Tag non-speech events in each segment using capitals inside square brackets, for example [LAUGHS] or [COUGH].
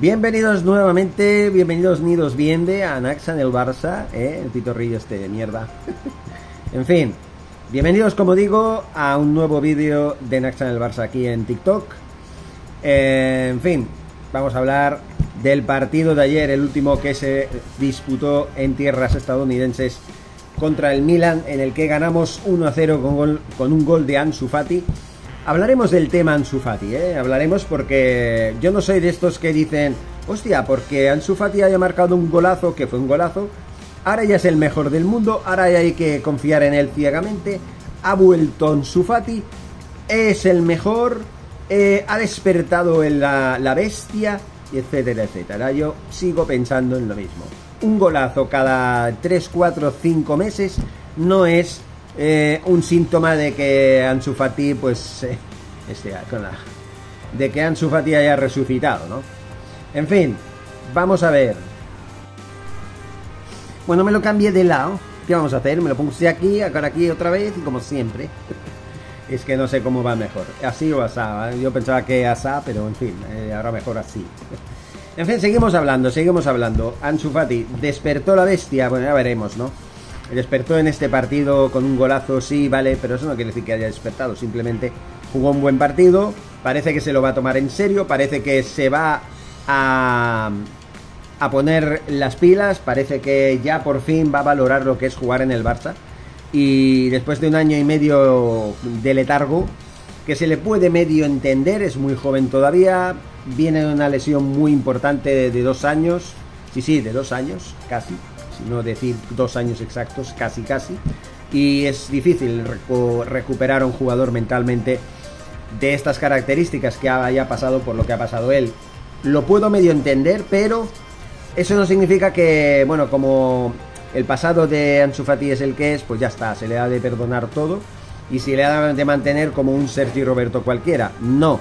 Bienvenidos nuevamente, bienvenidos nidos viende a Naxa en el Barça, ¿eh? el pitorrillo este de mierda. [LAUGHS] en fin, bienvenidos como digo a un nuevo vídeo de Naxa en el Barça aquí en TikTok. Eh, en fin, vamos a hablar del partido de ayer, el último que se disputó en tierras estadounidenses contra el Milan, en el que ganamos 1 a 0 con, con un gol de Ansu Fati Hablaremos del tema Ansu Fati, ¿eh? Hablaremos porque yo no soy de estos que dicen, hostia, porque Ansu Fati haya marcado un golazo, que fue un golazo, ahora ya es el mejor del mundo, ahora ya hay que confiar en él ciegamente, ha vuelto Ansu Fati, es el mejor, eh, ha despertado la, la bestia, etcétera, etcétera. Yo sigo pensando en lo mismo. Un golazo cada 3, 4, 5 meses no es eh, un síntoma de que Ansu Fati, pues, eh, este, con la, de que Ansu Fati haya resucitado, ¿no? En fin, vamos a ver. Bueno, me lo cambié de lado. ¿Qué vamos a hacer? Me lo puse aquí, acá aquí otra vez y como siempre. [LAUGHS] es que no sé cómo va mejor. Así o asá. Yo pensaba que asá, pero en fin, eh, ahora mejor así. [LAUGHS] en fin, seguimos hablando, seguimos hablando. Ansu Fati despertó la bestia. Bueno, ya veremos, ¿no? Despertó en este partido con un golazo, sí, vale, pero eso no quiere decir que haya despertado, simplemente jugó un buen partido, parece que se lo va a tomar en serio, parece que se va a, poner las pilas, parece que ya por fin va a valorar lo que es jugar en el Barça. Y después de un año y medio de letargo, que se le puede medio entender, es muy joven todavía, viene de una lesión muy importante de dos años, sí, sí, de dos años, casi, no decir dos años exactos, casi casi. Y es difícil recuperar a un jugador mentalmente de estas características que haya pasado por lo que ha pasado él. Lo puedo medio entender, pero eso no significa que, bueno, como el pasado de Ansu Fati es el que es, pues ya está, se le ha de perdonar todo y se le ha de mantener como un Sergio Roberto cualquiera. No,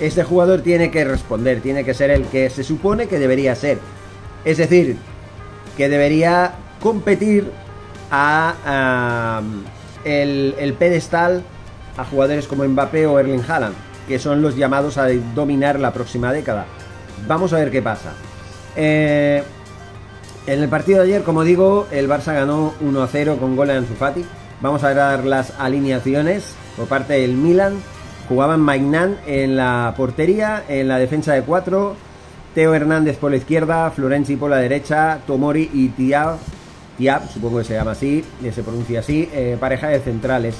este jugador tiene que responder, tiene que ser el que se supone que debería ser. Es decir, que debería competir a, el, pedestal a jugadores como Mbappé o Erling Haaland, que son los llamados a dominar la próxima década. Vamos a ver qué pasa. Eh, en el partido de ayer, como digo, el Barça ganó 1 a 0 con gol de Ansu. Vamos a ver las alineaciones por parte del Milan. Jugaban Magnan en la portería, en la defensa de 4, Teo Hernández por la izquierda, Florenzi por la derecha, Tomori y Tiab, Tiab supongo que se llama así, se pronuncia así, eh, pareja de centrales.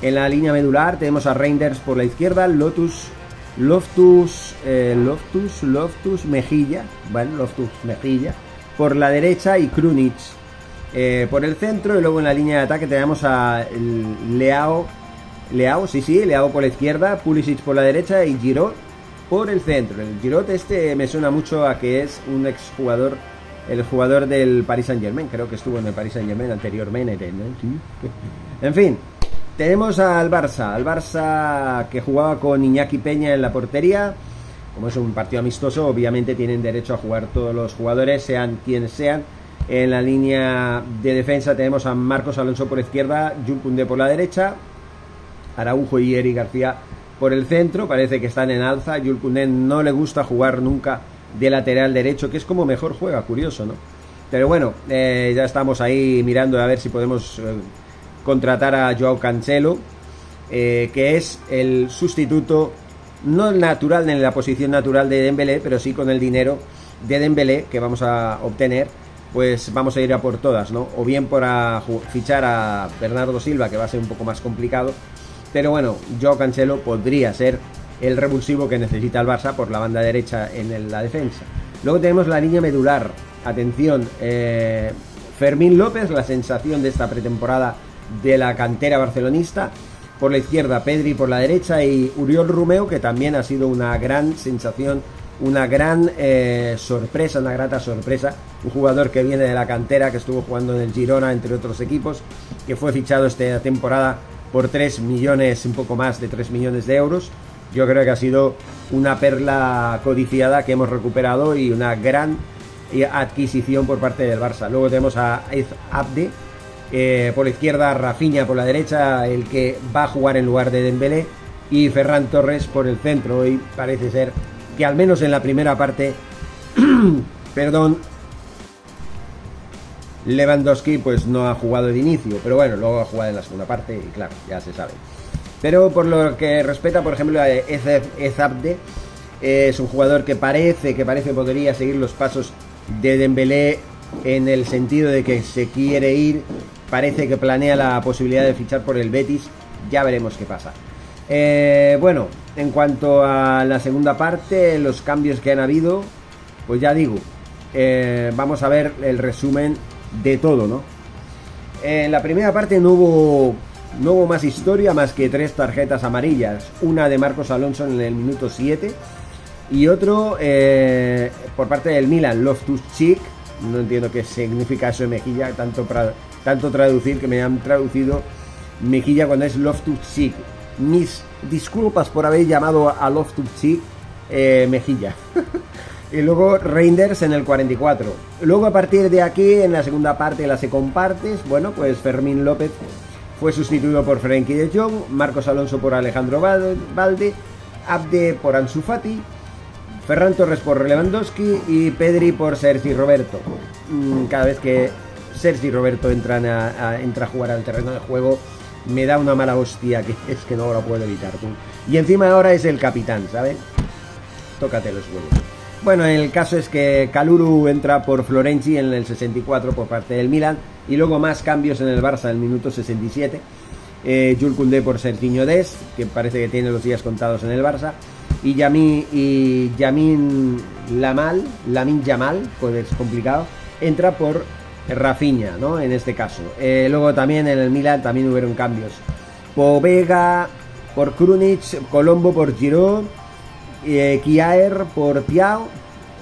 En la línea medular tenemos a Reinders por la izquierda, Lotus, Loftus, eh, Loftus, Loftus Mejilla, bueno, Loftus Mejilla, por la derecha y Krunic eh, por el centro y luego en la línea de ataque tenemos a Leao, Leao, sí, sí, Leao por la izquierda, Pulisic por la derecha y Giroud por el centro. El Giroud este me suena mucho a que es un exjugador, el jugador del Paris Saint Germain, creo que estuvo en el Paris Saint Germain anteriormente. en fin, tenemos al Barça, al Barça que jugaba con Iñaki Peña en la portería. Como es un partido amistoso, obviamente tienen derecho a jugar todos los jugadores, sean quienes sean. En la línea de defensa tenemos a Marcos Alonso por izquierda, Jules por la derecha, Araujo y Eri García por el centro, parece que están en alza. Koundé no le gusta jugar nunca de lateral derecho, que es como mejor juega, curioso, ¿no? Pero bueno, eh, ya estamos ahí mirando a ver si podemos eh, contratar a Joao Cancelo, eh, que es el sustituto no natural en la posición natural de Dembélé, pero sí con el dinero de Dembélé que vamos a obtener, pues vamos a ir a por todas, ¿no? O bien por fichar a Bernardo Silva, que va a ser un poco más complicado, pero bueno, Joao Cancelo podría ser el revulsivo que necesita el Barça por la banda derecha en la defensa. Luego tenemos la línea medular. Atención, eh, Fermín López, la sensación de esta pretemporada de la cantera barcelonista. Por la izquierda, Pedri por la derecha y Uriol Rumeo, que también ha sido una gran sensación, una gran eh, sorpresa, una grata sorpresa. Un jugador que viene de la cantera, que estuvo jugando en el Girona, entre otros equipos, que fue fichado esta temporada por 3 millones, un poco más de 3 millones de euros. Yo creo que ha sido una perla codiciada que hemos recuperado y una gran adquisición por parte del Barça. Luego tenemos a Abde, eh, por la izquierda Rafinha por la derecha, el que va a jugar en lugar de Dembélé, y Ferran Torres por el centro. Y parece ser que al menos en la primera parte [CLEARS THROAT] Perdón. Lewandowski pues no ha jugado de inicio, pero bueno, luego ha jugado en la segunda parte y claro, ya se sabe. Pero por lo que respecta, por ejemplo, a Ezabde, es un jugador que parece, que parece podría seguir los pasos de Dembélé en el sentido de que se quiere ir, parece que planea la posibilidad de fichar por el Betis, ya veremos qué pasa. Eh, bueno, en cuanto a la segunda parte, los cambios que han habido, pues ya digo, eh, vamos a ver el resumen de todo, ¿no? En la primera parte no hubo, no hubo más historia más que tres tarjetas amarillas, una de Marcos Alonso en el minuto 7 y otro eh, por parte del Milan, Loftus Cheek, no entiendo qué significa eso de mejilla, tanto, tanto traducir que me han traducido mejilla cuando es Loftus Cheek. Mis disculpas por haber llamado a Loftus Cheek eh, mejilla. [LAUGHS] y luego Reinders en el 44. Luego a partir de aquí, en la segunda parte, la se compartes, bueno, pues Fermín López fue sustituido por Frenkie de Jong, Marcos Alonso por Alejandro Valde, Abde por Ansu Fati, Ferran Torres por Lewandowski y Pedri por Sergi Roberto. Mm, cada vez que Sergi Roberto entran a, entra a jugar al terreno de juego, me da una mala hostia que [LAUGHS] es que no lo puedo evitar tú. Y encima ahora es el capitán, ¿sabes? Tócate los huevos. Bueno, el caso es que Caluru entra por Florenzi en el 64 por parte del Milan y luego más cambios en el Barça en el minuto 67. Eh, Jules por Serginho Des, que parece que tiene los días contados en el Barça y Yamin, y Yamin Lamal, Lamin Yamal, pues es complicado, entra por Rafinha, ¿no? En este caso. Eh, luego también en el Milan también hubieron cambios. Povega por Krunic, Colombo por Giroud, eh, Kiaer por Tiao,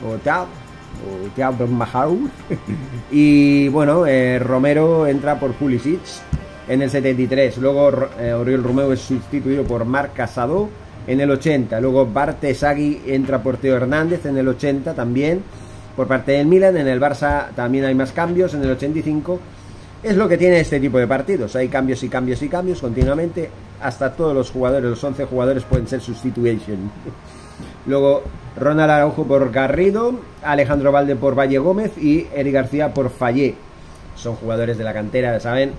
o Tiao, o Tiao Mahau, [LAUGHS] y bueno, eh, Romero entra por Pulisic en el 73. Luego eh, Oriol Romeo es sustituido por Marc Casado en el 80. Luego Bartesagui entra por Teo Hernández en el 80 también. Por parte del Milan, en el Barça también hay más cambios en el 85. Es lo que tiene este tipo de partidos. Hay cambios y cambios y cambios continuamente. Hasta todos los jugadores, los 11 jugadores pueden ser sustitution. [LAUGHS] Luego Ronald Araujo por Garrido, Alejandro Valde por Valle Gómez y Eric García por Fallé. Son jugadores de la cantera, saben,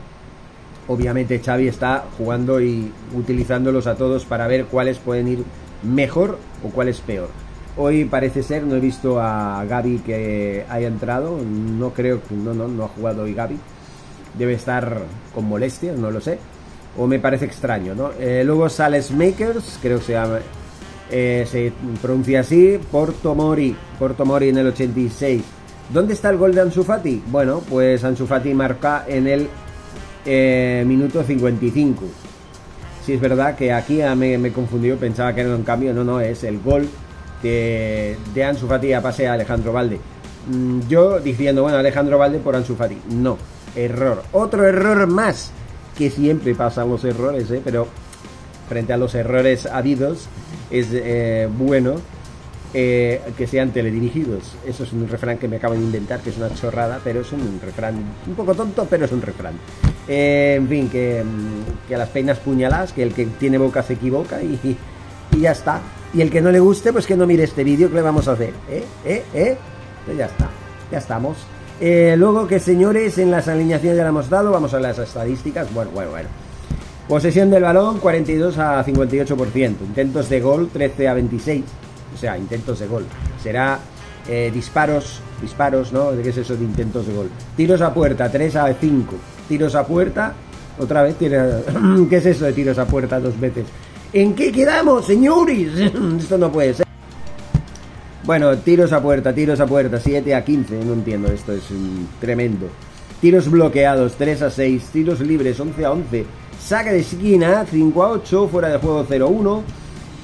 obviamente Xavi está jugando y utilizándolos a todos para ver cuáles pueden ir mejor o cuáles peor. Hoy parece ser, no he visto a Gaby que haya entrado, no creo que no, no, no ha jugado hoy Gaby. Debe estar con molestias, no lo sé. O me parece extraño, ¿no? Eh, luego Sales Makers, creo que se llama, eh, se pronuncia así, Porto Mori, Porto Mori en el 86. ¿Dónde está el gol de Ansu Fati? Bueno, pues Ansu Fati marca en el eh, minuto 55. Si es verdad que aquí me, me confundido, pensaba que era un cambio, no, no, es el gol de, de Ansu Fati a pase a Alejandro Valde. Mm, yo diciendo, bueno, Alejandro Valde por Ansu Fati. No, error. Otro error más, que siempre pasan los errores, ¿eh? pero frente a los errores habidos es eh, bueno eh, que sean teledirigidos. Eso es un refrán que me acabo de inventar, que es una chorrada, pero es un refrán un poco tonto, pero es un refrán. Eh, en fin, que, mm, que, a las peinas puñaladas, que el que tiene boca se equivoca y, y, ya está. Y el que no le guste, pues que no mire este vídeo, que le vamos a hacer? ¿Eh? ¿Eh? ¿Eh? Pues ya está, ya estamos. Luego que señores, en las alineaciones ya le hemos dado, vamos a las estadísticas. Bueno, bueno, bueno. Posesión del balón 42 a 58%. Intentos de gol 13 a 26 o sea, intentos de gol. Será eh, disparos, disparos, ¿no? ¿Qué es eso de intentos de gol? Tiros a puerta, 3 a 5. Tiros a puerta, otra vez, [CLEARS THROAT] ¿qué es eso de tiros a puerta dos veces? ¿En qué quedamos, señores? [LAUGHS] Esto no puede ser. Bueno, tiros a puerta, tiros a puerta, 7 a 15, no entiendo, esto es tremendo. Tiros bloqueados, 3 a 6, tiros libres, 11 a 11. Saca de esquina, 5 a 8, fuera de juego 0 a 1.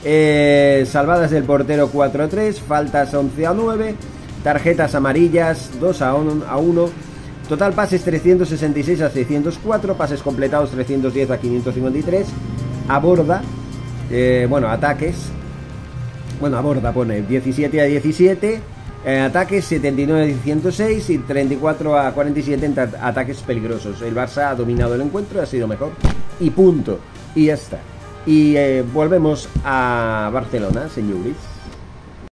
Eh, salvadas del portero 4 a 3, faltas 11 a 9, tarjetas amarillas 2 a 1, total pases 366 a 604, pases completados 310 a 553, aborda, eh, bueno, ataques, bueno, aborda pone 17 a 17, eh, ataques 79 a 106 y 34 a 47 en ataques peligrosos. El Barça ha dominado el encuentro, ha sido mejor y punto. Y ya está. Y eh, volvemos a Barcelona, señores.